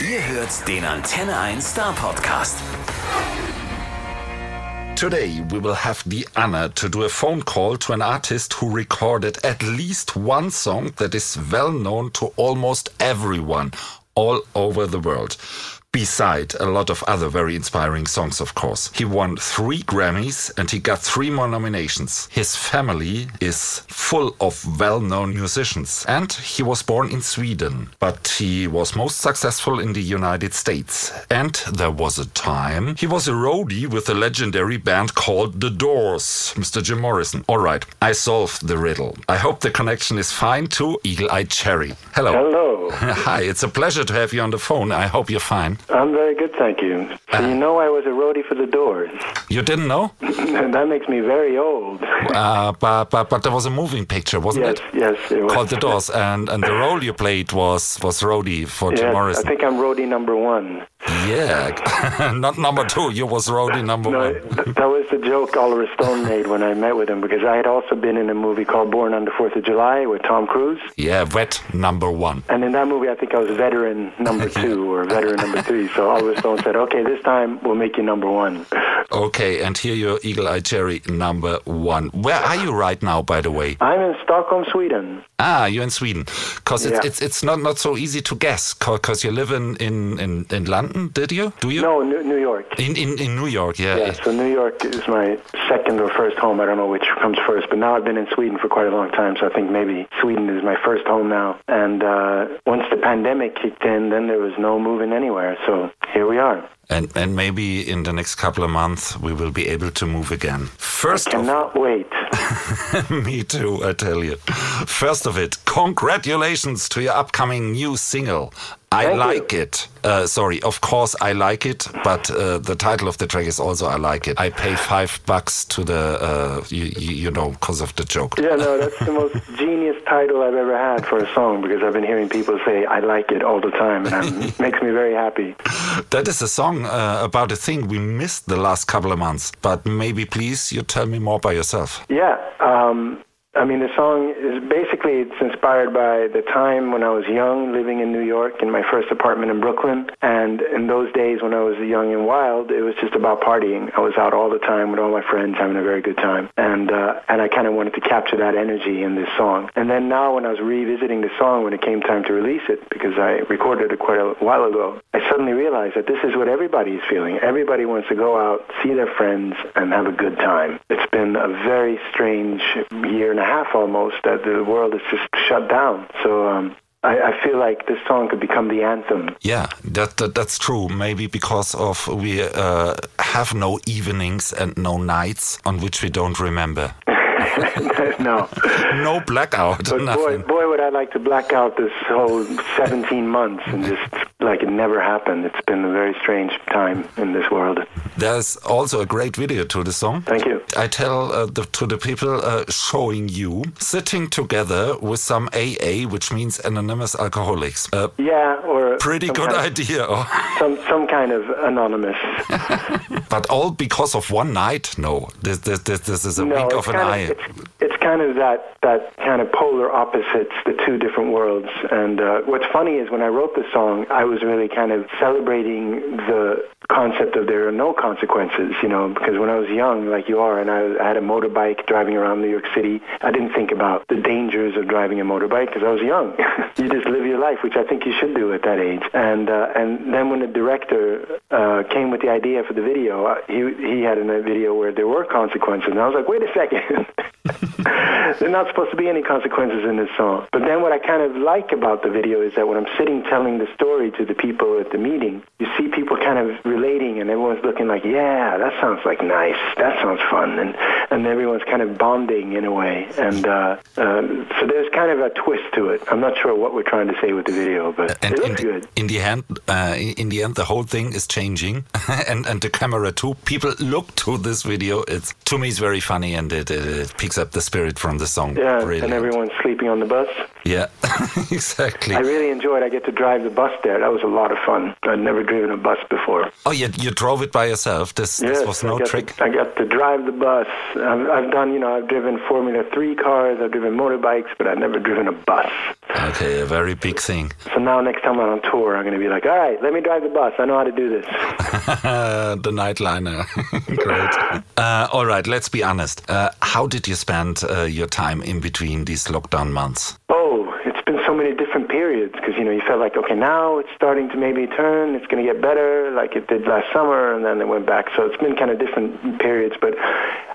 Ihr hört den Antenne 1 Star Podcast. Today, we will have the honor to do a phone call to an artist who recorded at least one song that is well known to almost everyone all over the world. Beside a lot of other very inspiring songs, of course. He won three Grammys and he got three more nominations. His family is full of well known musicians and he was born in Sweden, but he was most successful in the United States. And there was a time he was a roadie with a legendary band called The Doors, Mr. Jim Morrison. All right, I solved the riddle. I hope the connection is fine to Eagle Eye Cherry. Hello. Hello. Hi, it's a pleasure to have you on the phone. I hope you're fine. I'm very good, thank you. So you know I was a roadie for the Doors. You didn't know? That makes me very old. Uh, but, but but there was a moving picture, wasn't yes, it? yes, it was. Called The Doors, and, and the role you played was was roadie for Jim Yes, I think I'm roadie number one. Yeah, not number two. You was roadie number No, one. that was the joke Oliver Stone made when I met with him because I had also been in a movie called Born on the Fourth of July with Tom Cruise. Yeah, wet number one. And in that movie, I think I was veteran number two or veteran number three. So Oliver Stone said, okay, this time we'll make you number one. Okay, and here you're Eagle Eye Cherry number one. Where are you right now, by the way? I'm in Stockholm, Sweden. Ah, you're in Sweden. Because it's, Yeah. it's it's not not so easy to guess. Because you live in, in, in, in London, did you? Do you? No, New, New York. In, in in New York, yeah. Yeah, so New York is my second or first home. I don't know which comes first, but now I've been in Sweden for quite a long time, so I think maybe Sweden is my first home now. And uh, once the pandemic kicked in, then there was no moving anywhere. So here we are. And and maybe in the next couple of months we will be able to move again. First of Cannot wait. Me too, I tell you. First of it, congratulations to your upcoming new single. I Thank you. like it. Uh, sorry, of course I like it, but uh, the title of the track is also I like it. I pay five bucks to the, uh, you, you, you know, because of the joke. Yeah, no, that's the most genius title I've ever had for a song because I've been hearing people say I like it all the time, and it makes me very happy. That is a song uh, about a thing we missed the last couple of months. But maybe, please, you tell me more by yourself. Yeah. Um, I mean, the song is basically it's inspired by the time when I was young, living in New York in my first apartment in Brooklyn. And in those days when I was young and wild, it was just about partying. I was out all the time with all my friends, having a very good time. And uh, and I kind of wanted to capture that energy in this song. And then now, when I was revisiting the song, when it came time to release it, because I recorded it quite a while ago, I suddenly realized that this is what everybody is feeling. Everybody wants to go out, see their friends, and have a good time. It's been a very strange year a half almost that the world is just shut down. So um, I, I feel like this song could become the anthem. Yeah, that, that that's true. Maybe because of we uh, have no evenings and no nights on which we don't remember. no. No blackout. But nothing. boy, would I like to black out this whole 17 months and just like it never happened. It's been a very strange time in this world. There's also a great video to the song. Thank you. I tell uh, the, to the people uh, showing you sitting together with some AA, which means anonymous alcoholics. Uh, Yeah, or pretty good idea. oh. Some some kind of anonymous. But all because of one night? No, this this this, this is a no, it's of an eye. of, it's, it's kind of that that kind of polar opposites, the two different worlds. And uh, what's funny is when I wrote the song, I was really kind of celebrating the concept of there are no consequences, you know, because when I was young, like you are, and I, I had a motorbike driving around New York City, I didn't think about the dangers of driving a motorbike because I was young. you just live your life, which I think you should do at that age. And uh, and then when the director uh, came with the idea for the video, he he had a video where there were consequences, and I was like, wait a second. there are not supposed to be any consequences in this song. But then what I kind of like about the video is that when I'm sitting telling the story to the people at the meeting, you see people kind of relating and everyone's looking like, yeah, that sounds like nice. That sounds fun. And, and everyone's kind of bonding in a way. And uh, uh, so there's kind of a twist to it. I'm not sure what we're trying to say with the video, but and it in looks the, good. in the end, uh, in the end, the whole thing is changing, and and the camera too. People look to this video. It's to me, it's very funny, and it, it, it picks up the spirit from the song. Yeah, Brilliant. and everyone's sleeping on the bus. Yeah, exactly. I really enjoyed. I get to drive the bus there. That was a lot of fun. I'd never driven a bus before. oh, you you drove it by yourself. This this was I no got trick. To, I got to drive the bus. I've, I've done, you know, I've driven Formula Three cars. I've driven motorbikes, but I've never driven a bus. Okay, a very big thing. So now next time I'm on tour, I'm going to be like, all right, let me drive the bus. I know how to do this. the nightliner. Great. Uh, all right, let's be honest. Uh, how did you spend uh, your time in between these lockdown months? Oh, it's been so many different periods because, you know, you felt like, okay, now it's starting to maybe turn. It's going to get better like it did last summer, and then it went back. So it's been kind of different periods. But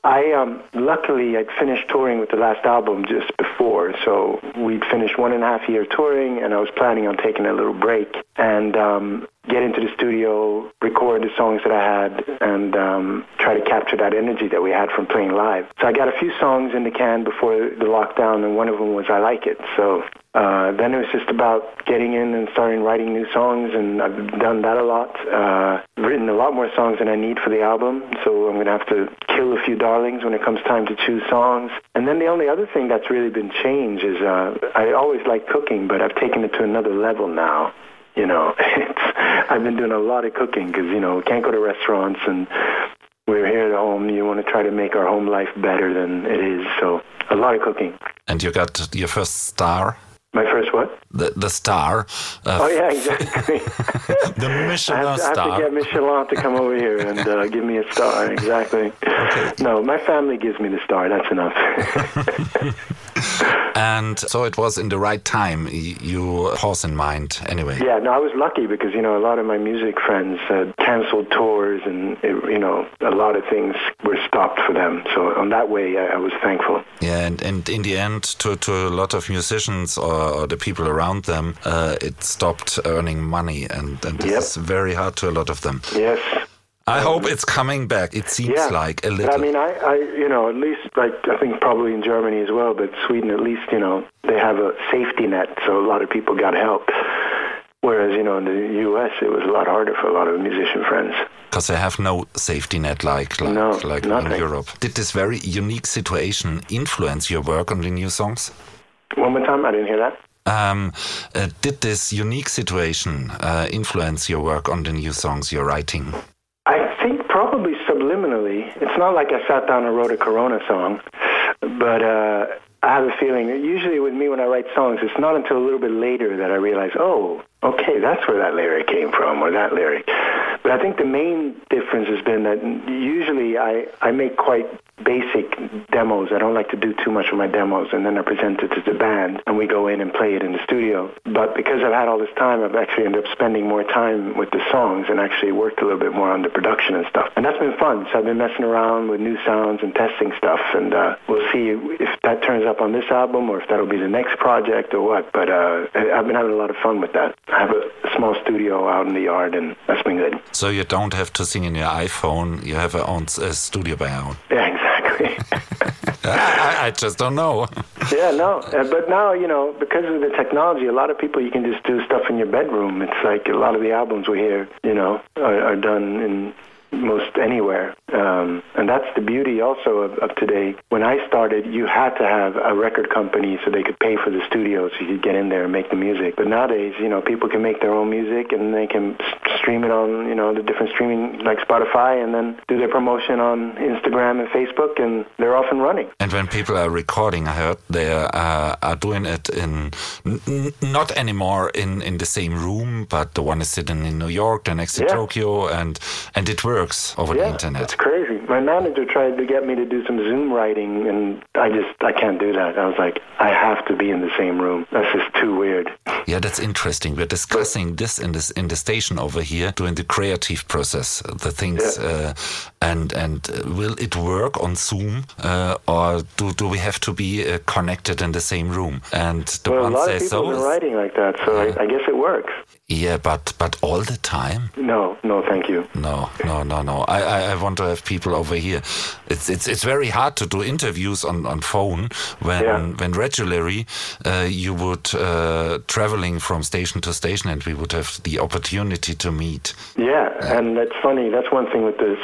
I, um, luckily, I'd finished touring with the last album just before. So we'd finished one and a half year touring, and I was planning on taking a little break. And um, get into the studio, record the songs that I had, and um, try to capture that energy that we had from playing live. So I got a few songs in the can before the lockdown, and one of them was I Like It. So uh, then it was just about getting in and starting writing new songs, and I've done that a lot. Uh, written a lot more songs than I need for the album, so I'm going to have to kill a few darlings when it comes time to choose songs. And then the only other thing that's really been changed is uh, I always liked cooking, but I've taken it to another level now you know, it's, I've been doing a lot of cooking because, you know, we can't go to restaurants and we're here at home. You want to try to make our home life better than it is. So a lot of cooking. And you got your first star? My first what? The the star. oh yeah, exactly. the Michelin I have, star. I have to get Michelin to come over here and uh, give me a star. Exactly. Okay. No, my family gives me the star. That's enough. and so it was in the right time. You pause in mind, anyway. Yeah, no, I was lucky because you know a lot of my music friends had canceled tours, and it, you know a lot of things were stopped for them. So on that way, I, I was thankful. Yeah, and, and in the end, to to a lot of musicians or, or the people around them, uh, it stopped earning money, and and this Yep. is very hard to a lot of them. Yes. I hope it's coming back. It seems Yeah. like a little. I mean, I, I, you know, at least like I think probably in Germany as well, but Sweden at least, you know, they have a safety net, so a lot of people got help. Whereas, you know, in the U.S., it was a lot harder for a lot of musician friends. because they have no safety net like like, No, like in. Europe. Did this very unique situation influence your work on the new songs? One more time, I didn't hear that. Um, uh, did this unique situation uh, influence your work on the new songs you're writing? I think probably subliminally. It's not like I sat down and wrote a Corona song, but uh, I have a feeling that usually with me when I write songs, it's not until a little bit later that I realize, oh, okay, that's where that lyric came from, or that lyric. But I think the main difference has been that usually I, I make quite basic demos. I don't like to do too much with my demos, and then I present it to the band, and we go in and play it in the studio. But because I've had all this time, I've actually ended up spending more time with the songs and actually worked a little bit more on the production and stuff. And that's been fun. So I've been messing around with new sounds and testing stuff, and uh, we'll see if that turns up on this album or if that'll be the next project or what. But uh, I've been having a lot of fun with that. I have a small studio out in the yard, and that's been good. So you don't have to sing in your iPhone. You have a, own uh, studio by your own. Yeah, exactly. I, I just don't know. Yeah, no, uh, but now you know because of the technology, a lot of people you can just do stuff in your bedroom. It's like a lot of the albums we hear, you know, are, are done in most anywhere, um, and that's the beauty also of, of today. When I started, you had to have a record company so they could pay for the studio, so you could get in there and make the music. But nowadays, you know, people can make their own music and they can stream it on, you know, the different streaming like Spotify, and then do their promotion on Instagram and Facebook, and they're off and running. And when people are recording, I heard they uh, are doing it in not anymore in, in the same room, but the one is sitting in New York, the next in Yeah. Tokyo, and and it works over the Yeah, internet. it's crazy. My manager tried to get me to do some Zoom writing, and I just I can't do that. I was like, I have to be in the same room. That's just too weird. Yeah, that's interesting. We're discussing this in this in the station over here during the creative process, the things, uh, and and uh, will it work on Zoom, uh, or do do we have to be uh, connected in the same room? And the Well, a one lot of says people so. been writing like that, so I, I guess it works. Yeah, but but all the time. No, no, thank you. No, no, no, no. I, I, I want to have people over here. It's it's it's very hard to do interviews on, on phone when Yeah. when regularly uh, you would uh, traveling from station to station and we would have the opportunity to meet. Yeah, and that's funny. That's one thing with this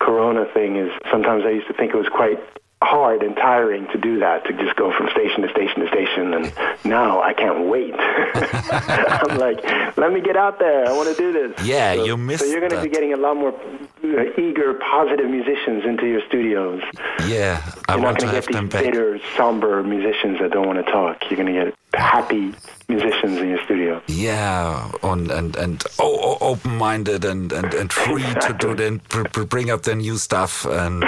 Corona thing is sometimes I used to think it was quite hard and tiring to do that to just go from station to station to station and now I can't wait. I'm like let me get out there. I want to do this. Yeah so, you missed so you're going to be getting a lot more uh, eager positive musicians into your studios. Yeah I you're want not to have them back. bitter somber musicians that don't want to talk. You're going to get happy musicians in your studio. Yeah and and, and oh, open-minded and, and, and free to do then bring up their new stuff and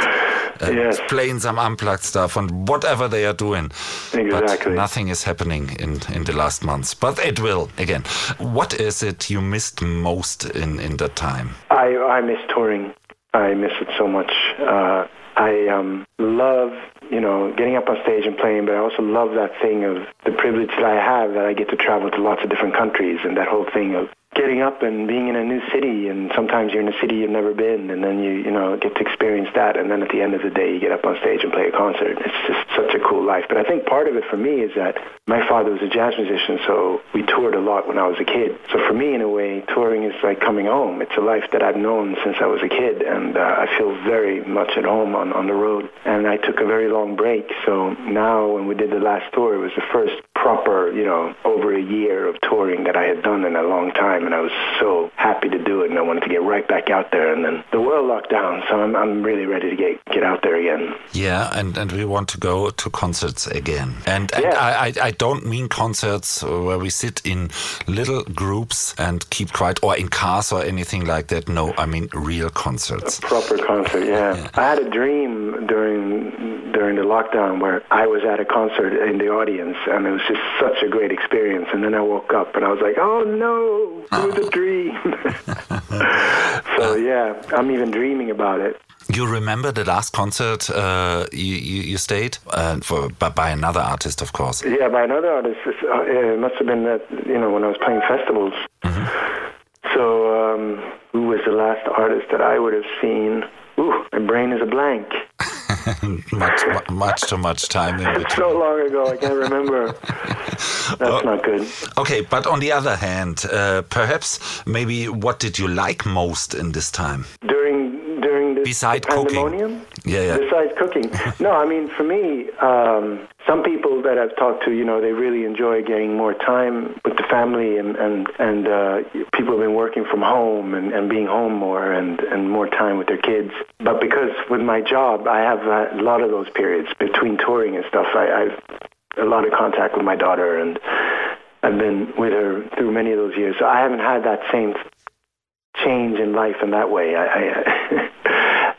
and yes. playing some unplugged stuff and whatever they are doing. Exactly. But nothing is happening in, in the last months. But it will again. What is it you missed most in, in that time? I, I miss touring. I miss it so much. Uh, I um, love, you know, getting up on stage and playing, but I also love that thing of the privilege that I have that I get to travel to lots of different countries and that whole thing of getting up and being in a new city and sometimes you're in a city you've never been and then you you know get to experience that and then at the end of the day you get up on stage and play a concert. It's just such a cool life. But i think part of it for me is that my father was a jazz musician so we toured a lot when i was a kid. So for me in a way touring is like coming home. It's a life that i've known since i was a kid and uh, i feel very much at home on on the road. And i took a very long break so now when we did the last tour it was the first proper you know over a year of touring that i had done in a long time time, and I was so happy to do it, and I wanted to get right back out there. And then the world locked down, so I'm, I'm really ready to get get out there again. Yeah, and, and we want to go to concerts again. And, and yeah. I, I, I don't mean concerts where we sit in little groups and keep quiet, or in cars or anything like that. No, I mean real concerts. A proper concert, yeah. yeah. I had a dream during during the lockdown where I was at a concert in the audience, and it was just such a great experience. And then I woke up and I was like, oh no, it was a dream. so yeah, I'm even dreaming about it. You remember the last concert uh, you, you, you, stayed uh, for by, by, another artist, of course. Yeah, by another artist. Uh, it must have been that you know when I was playing festivals. Mm -hmm. So um, who was the last artist that I would have seen? Ooh, my brain is a blank. much, much too much time in between. so long ago, I can't remember. That's oh, not good. Okay, but on the other hand, uh, perhaps maybe what did you like most in this time? During during this Besides cooking. Yeah, yeah. Besides cooking, no. I mean, for me, um, some people that I've talked to, you know, they really enjoy getting more time family, and and and uh, people have been working from home and, and being home more and and more time with their kids. But because with my job, I have a lot of those periods between touring and stuff. I, I've a lot of contact with my daughter, and I've been with her through many of those years. So I haven't had that same change in life in that way. I, I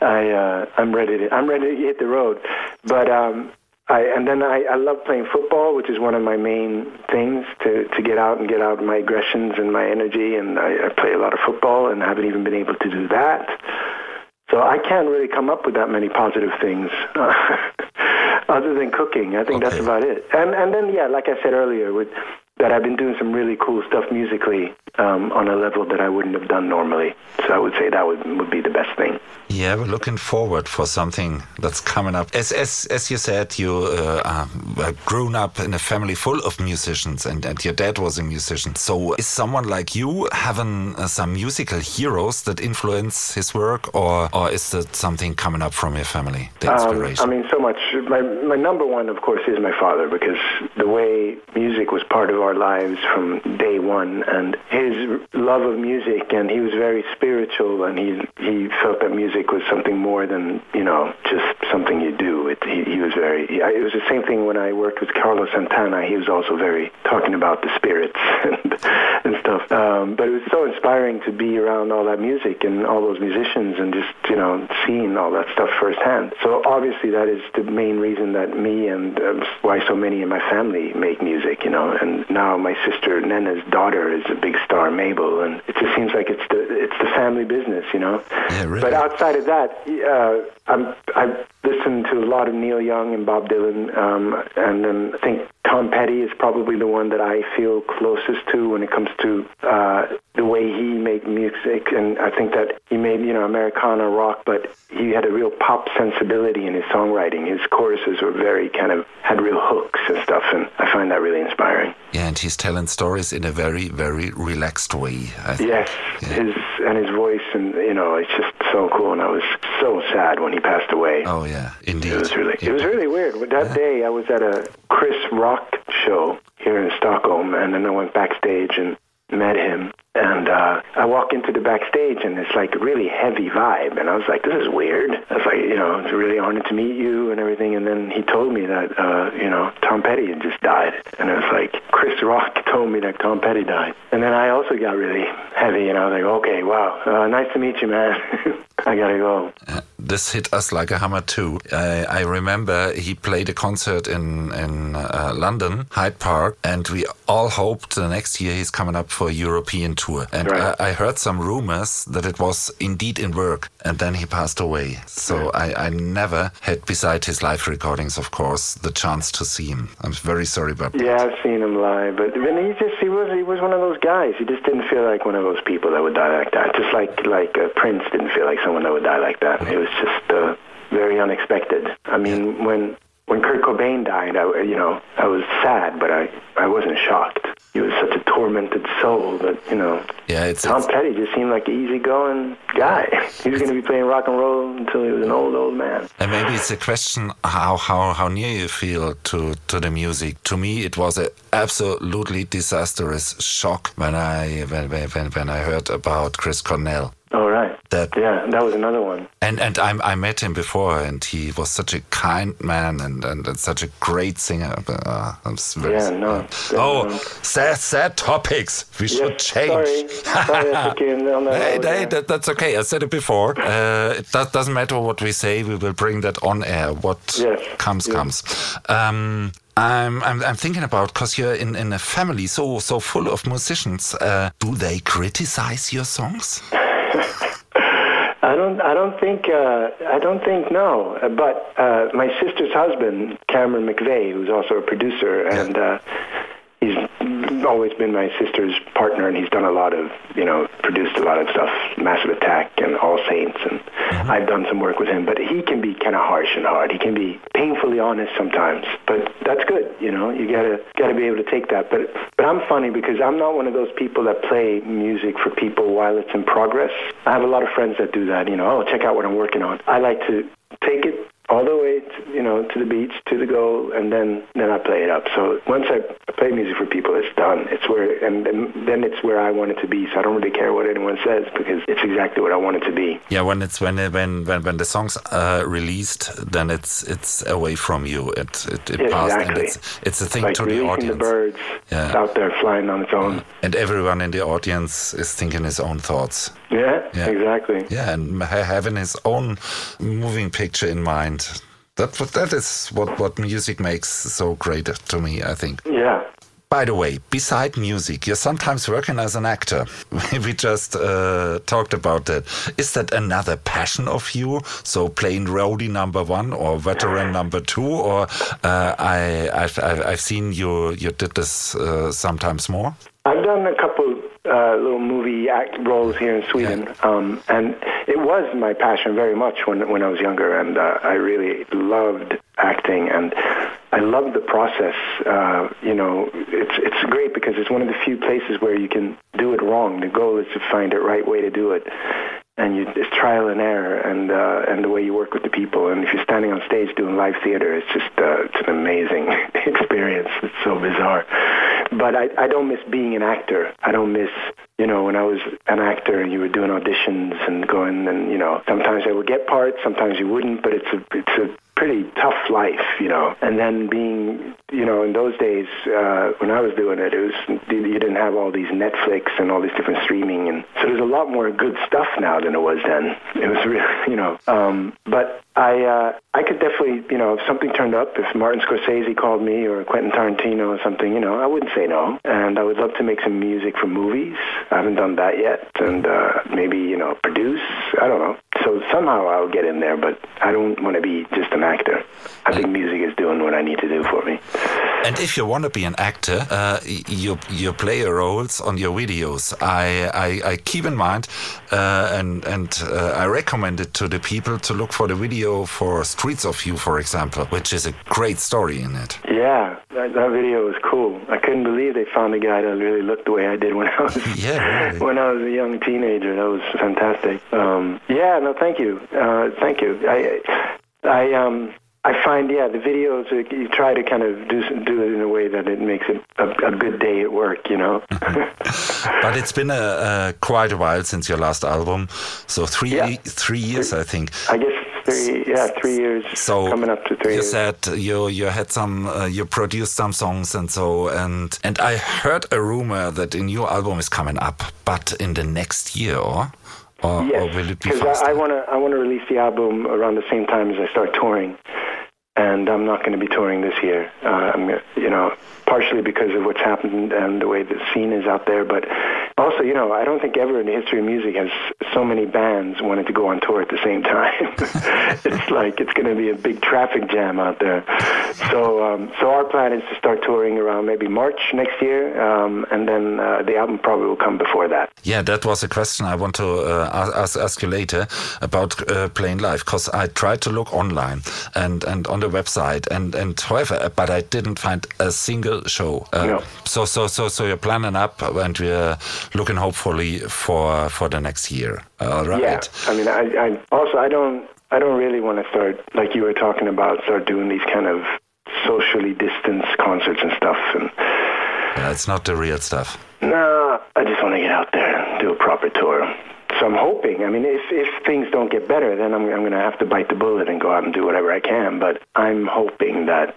I uh, I'm ready to I'm ready to hit the road, but um, I and then I, I love playing football, which is one of my main things to to get out and get out my aggressions and my energy, and I, I play a lot of football, and I haven't even been able to do that. So I can't really come up with that many positive things. other than cooking. I think okay. that's about it. And and then yeah, like I said earlier, with that I've been doing some really cool stuff musically um, on a level that I wouldn't have done normally. So I would say that would would be the best thing. Yeah, we're looking forward for something that's coming up. As as as you said, you uh, uh, grown up in a family full of musicians, and, and your dad was a musician. So is someone like you having uh, some musical heroes that influence his work, or or is that something coming up from your family? The inspiration. Um, I mean, so much. My my number one, of course, is my father because the way music was part of our lives from day one, and his love of music, and he was very spiritual, and he he felt that music was something more than you know just something you do. It, he, he was very. He, it was the same thing when I worked with Carlos Santana. He was also very talking about the spirits and, and stuff. Um, but it was so inspiring to be around all that music and all those musicians, and just you know seeing all that stuff firsthand. So obviously that is the main reason that me and uh, why so many in my family make music. You know, and now my sister Neneh's daughter is a big star, Mabel, and it just seems like it's the it's the family business, you know. Yeah, really. But outside of that, uh, I'm I've listened to a lot of Neil Young and Bob Dylan, um, and then I think Tom Petty is probably the one that I feel closest to when it comes to uh, the way he made music, and I think that he made you know Americana rock, but he had a real pop sensibility in his songwriting. His choruses were very kind of had real hooks and stuff, and I find that really inspiring. Yeah, and he's telling stories in a very, very relaxed way. yes, yeah. his and his voice, and you know, it's just so cool. And I was so sad when he passed away. Oh yeah, indeed. It was really, it was really weird. That yeah. day, I was at a Chris Rock show here in Stockholm, and then I went backstage and met him and uh, I walk into the backstage, and it's like a really heavy vibe. And I was like, "This is weird." I was like, "You know, it's really honored to meet you and everything." And then he told me that, uh, you know, Tom Petty had just died, and it was like Chris Rock told me that Tom Petty died. And then I also got really heavy, and I was like, "Okay, wow, uh, nice to meet you, man." I gotta go. Uh, this hit us like a hammer too. I, I remember he played a concert in in uh, London, Hyde Park, and we all hoped the next year he's coming up for a European tour. And right. I, I, heard some rumors that it was indeed in work, and then he passed away. So I, I never had, beside his live recordings, of course, the chance to see him. I'm very sorry about that. Yeah, I've seen him live, but when he just he was he was one of those guys. He just didn't feel like one of those people that would die like that. Just like like uh, Prince didn't feel like someone that would die like that. It was just uh, very unexpected. I mean, when when Kurt Cobain died, I, you know, I was sad, but I, I wasn't shocked. He was such a tormented soul, but you know, yeah, it's, Tom it's, Petty just seemed like an easygoing guy. he was going to be playing rock and roll until he was an old old man. And maybe it's a question how how how near you feel to to the music. To me, it was an absolutely disastrous shock when I when when when I heard about Chris Cornell. Oh right. That yeah, that was another one. And and I I met him before, and he was such a kind man and and, and such a great singer. Uh, very, yeah, no. Uh, oh, sad sad topics. We yes, should change. Sorry, sorry hey, hey, that, that's okay. I said it before. Uh, it does, doesn't matter what we say. We will bring that on air. What yes, comes yes. comes. Um, I'm, I'm, I'm thinking about because you're in, in a family so so full of musicians. Uh, do they criticize your songs? I don't. I don't think. Uh, I don't think no. But uh, my sister's husband, Cameron McVey, who's also a producer, and uh, he's always been my sister's partner, and he's done a lot of, you know, produced a lot of stuff, Massive Attack and All Saints, and mm-hmm. I've done some work with him. But he can be kind of harsh and hard. He can be painfully honest sometimes, but that's good. You know, you gotta gotta be able to take that. But but I'm funny because I'm not one of those people that play music for people while it's in progress. I have a lot of friends that do that. You know, oh, check out what I'm working on. I like to take it all the way, to, you know, to the beach, to the goal, and then then I play it up. So once I play music for people, it's done. It's where, and then it's where I want it to be. So I don't really care what anyone says because it's exactly what I want it to be. Yeah, when it's when when when when the songs are released, then it's it's away from you. It it, it yeah, passed, exactly. and it's it's a thing like to the audience. the birds yeah. out there flying on its own, and everyone in the audience is thinking his own thoughts. Yeah, yeah. exactly. Yeah, and having his own moving picture in mind. That that is what what music makes so great to me. I think. Yeah. By the way, beside music, you're sometimes working as an actor. we just uh, talked about that. Is that another passion of you? So playing roadie number one or veteran number two, or uh, I I've, I've seen you you did this uh, sometimes more. I've done a couple uh, little movie act roles here in Sweden, yeah. um, and it was my passion very much when when I was younger, and uh, I really loved acting, and I love the process. Uh, you know, it's it's great because it's one of the few places where you can do it wrong. The goal is to find the right way to do it, and you, it's trial and error, and uh, and the way you work with the people. And if you're standing on stage doing live theater, it's just uh, it's an amazing experience. It's so bizarre but I, I don't miss being an actor. I don't miss, you know, when I was an actor you were doing auditions and going and, you know, sometimes I would get parts, sometimes you wouldn't, but it's a, it's a pretty tough life, you know. And then being, you know, in those days uh, when I was doing it, it was you didn't have all these Netflix and all these different streaming, and so there's a lot more good stuff now than it was then. It was really, you know. Um, but I uh, I could definitely, you know, if something turned up, if Martin Scorsese called me or Quentin Tarantino or something, you know, I wouldn't say no. And I would love to make some music for movies. I haven't done that yet, and uh, maybe you know, produce. I don't know. So somehow I'll get in there, but I don't want to be just an actor. I think music is doing what I need to do for me. And if you want to be an actor, uh, you you play your roles on your videos. I I, I keep in mind, uh, and and uh, I recommend it to the people to look for the video for Streets of You, for example, which is a great story in it. Yeah, that, that video was cool. I couldn't believe they found a guy that really looked the way I did when I was yeah, really. when I was a young teenager. That was fantastic. Um, yeah, no, thank you, uh, thank you. I I um I find, yeah, the videos you try to kind of do do it in a way that it makes it a, a good day at work, you know. but it's been a, a, quite a while since your last album, so three yeah. three years, I think. I guess three, yeah, three years. So coming up to three. You years. said you you had some, uh, you produced some songs and so, and and I heard a rumor that a new album is coming up, but in the next year. Or? Or, yes, or will it be because I want to I want to release the album around the same time as I start touring and I'm not going to be touring this year. Uh, I'm, you know, partially because of what's happened and the way the scene is out there, but also, you know, I don't think ever in the history of music has so many bands wanted to go on tour at the same time. it's like it's going to be a big traffic jam out there. So, um, so our plan is to start touring around maybe March next year, um, and then uh, the album probably will come before that. Yeah, that was a question I want to uh, ask, ask you later about uh, playing live because I tried to look online and and on the website and and however, but I didn't find a single show. Uh, no. So so so so you're planning up and we're looking hopefully for for the next year. All right. Yeah. I mean, I, I also I don't I don't really want to start like you were talking about start doing these kind of socially distanced concerts and stuff and. Yeah, it's not the real stuff. No, I just want to get out there and do a proper tour. So I'm hoping. I mean, if if things don't get better, then I'm I'm going to have to bite the bullet and go out and do whatever I can. But I'm hoping that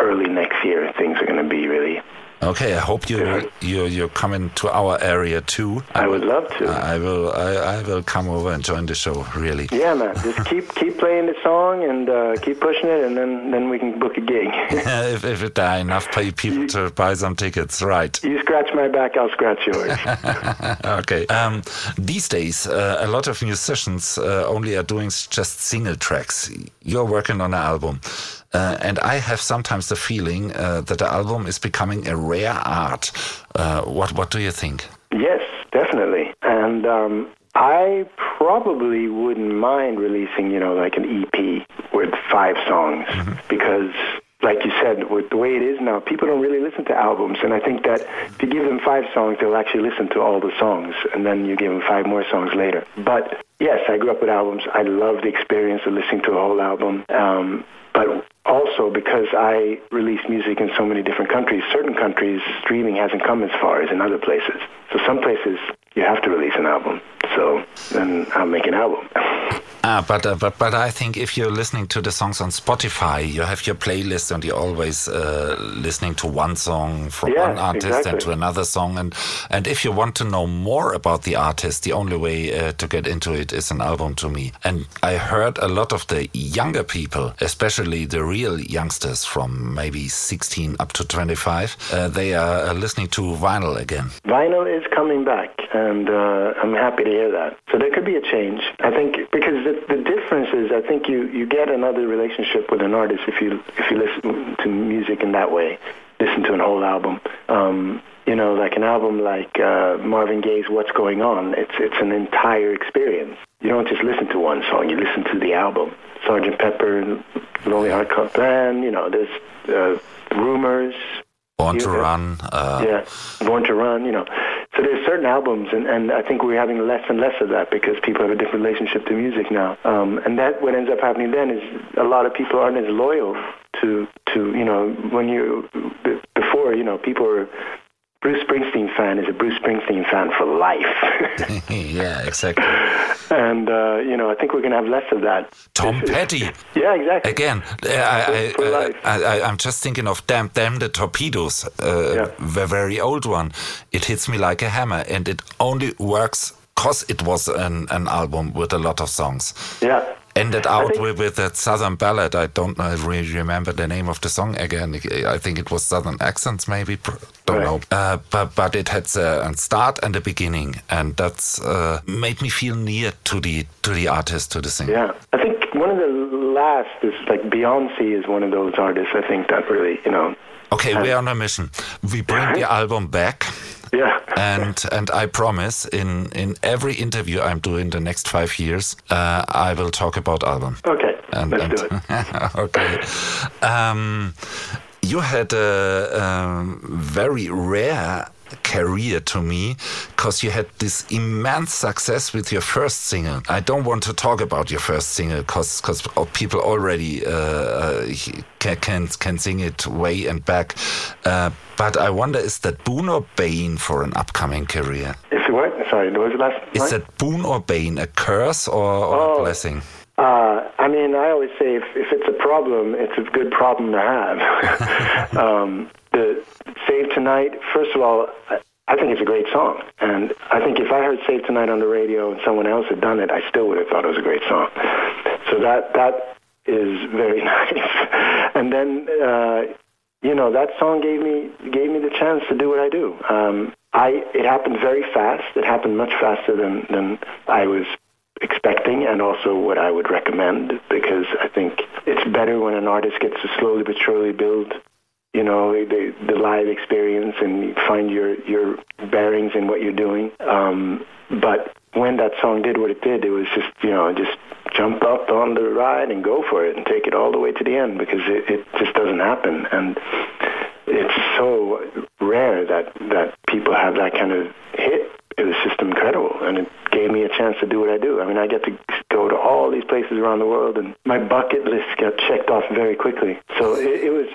early next year things are going to be really Okay, I hope you you you're coming to our area too. I, I would love to. I will I, I will come over and join the show. Really. Yeah, man. Just keep keep playing the song and uh, keep pushing it, and then then we can book a gig. if if there are enough people to buy some tickets, right? You scratch my back, I'll scratch yours. okay. Um, these days, uh, a lot of musicians uh, only are doing just single tracks. You're working on an album. Uh, and I have sometimes the feeling uh, that the album is becoming a rare art. Uh, what what do you think? Yes, definitely. And um, I probably wouldn't mind releasing, you know, like an EP with five songs mm-hmm. because like you said, with the way it is now, people don't really listen to albums. And I think that if you give them five songs, they'll actually listen to all the songs. And then you give them five more songs later. But yes, I grew up with albums. I love the experience of listening to a whole album. Um, but also because I release music in so many different countries, certain countries streaming hasn't come as far as in other places. So some places you have to release an album. So then I'll make an album. Ah, but uh, but but I think if you're listening to the songs on Spotify, you have your playlist and you're always uh, listening to one song from yeah, one artist exactly. and to another song. And and if you want to know more about the artist, the only way uh, to get into it is an album to me. And I heard a lot of the younger people, especially the real youngsters from maybe 16 up to 25, uh, they are uh, listening to vinyl again. Vinyl is coming back, and uh, I'm happy to hear that. So there could be a change. I think because the, the difference is, I think you, you get another relationship with an artist if you if you listen to music in that way, listen to an whole album. Um, you know, like an album like uh, Marvin Gaye's "What's Going On." It's it's an entire experience. You don't just listen to one song; you listen to the album. Sergeant Pepper, Lonely Heart Club Band. You know, there's uh, rumors. Born to Run. Uh, yeah, Born to Run. You know, so there's certain albums, and, and I think we're having less and less of that because people have a different relationship to music now. Um, and that what ends up happening then is a lot of people aren't as loyal to to you know when you before you know people are Bruce Springsteen fan is a Bruce Springsteen fan for life. yeah, exactly. And uh, you know, I think we're going to have less of that. Tom Petty. yeah, exactly. Again, I, I, am just thinking of "Damn, Damn the Torpedoes," uh, yeah. the very old one. It hits me like a hammer, and it only works because it was an, an album with a lot of songs. Yeah ended out with, with that southern ballad. I don't know, I really remember the name of the song again. I think it was Southern Accents, maybe. Don't right. know. Uh, but but it had a start and a beginning, and that's uh, made me feel near to the to the artist, to the singer. Yeah, I think one of the last is like Beyonce is one of those artists. I think that really you know Okay, we are on a mission. We bring the album back. Yeah. and and I promise in in every interview I'm doing the next five years, uh, I will talk about album. Okay. And, let's and- do it. okay. Um, you had a, um very rare career to me because you had this immense success with your first single. I don't want to talk about your first single because because people already uh, uh, can, can can sing it way and back. Uh, but I wonder, is that boon or bane for an upcoming career? Is it what? Sorry, what was the last Is line? that boon or bane, a curse or, or a Oh. blessing? Uh, I mean, I always say if, if it's a problem, it's a good problem to have. um, the Save Tonight, first of all, I, think it's a great song. And I think if I heard Save Tonight on the radio and someone else had done it, I still would have thought it was a great song. So that that is very nice. and then, uh, you know, that song gave me gave me the chance to do what I do. Um, I it happened very fast. It happened much faster than than I was expecting and also what I would recommend because I think it's better when an artist gets to slowly but surely build you know the, the live experience and find your your bearings in what you're doing um, but when that song did what it did it was just you know just jump up on the ride and go for it and take it all the way to the end because it, it just doesn't happen and it's so rare that that people have that kind of hit. It was just incredible, and it gave me a chance to do what I do. I mean, I get to go to all these places around the world, and my bucket list got checked off very quickly. So it, it was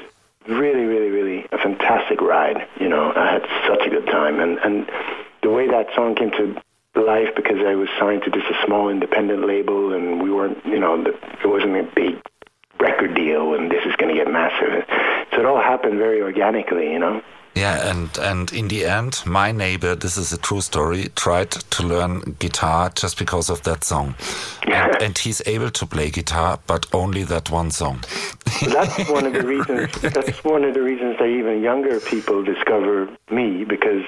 really, really, really a fantastic ride. You know, I had such a good time, and and the way that song came to life because I was signed to just a small independent label, and we weren't, you know, the, it wasn't a big record deal, and this is going to get massive. So it all happened very organically, you know. Yeah, and and in the end, my neighbor, this is a true story, tried to learn guitar just because of that song, and, and he's able to play guitar, but only that one song. that's one of the reasons. That's one of the reasons that even younger people discover me because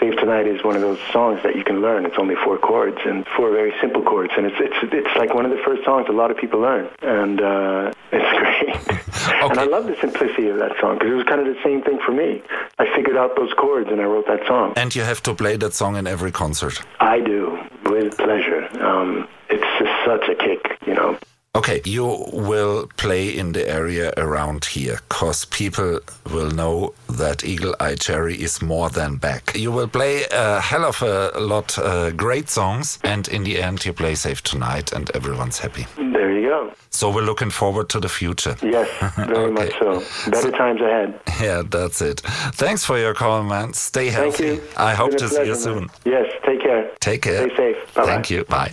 Save Tonight is one of those songs that you can learn. It's only four chords and four very simple chords, and it's it's it's like one of the first songs a lot of people learn, and uh, it's great. And I love the simplicity of that song because it was kind of the same thing for me. I figured out those chords and I wrote that song. And you have to play that song in every concert. I do with pleasure. Um, it's just such a kick, you know. Okay, you will play in the area around here, cause people will know that Eagle Eye Cherry is more than back. You will play a hell of a lot uh, great songs, and in the end, you play Save Tonight, and everyone's happy. There you go. So we're looking forward to the future. Yes, very much so. Better times ahead. Yeah, that's it. Thanks for your call, man. Stay healthy. Thank you. I hope to a see you soon. man. Yes, take care. Take care. Stay safe. Bye-bye. Thank you. Bye.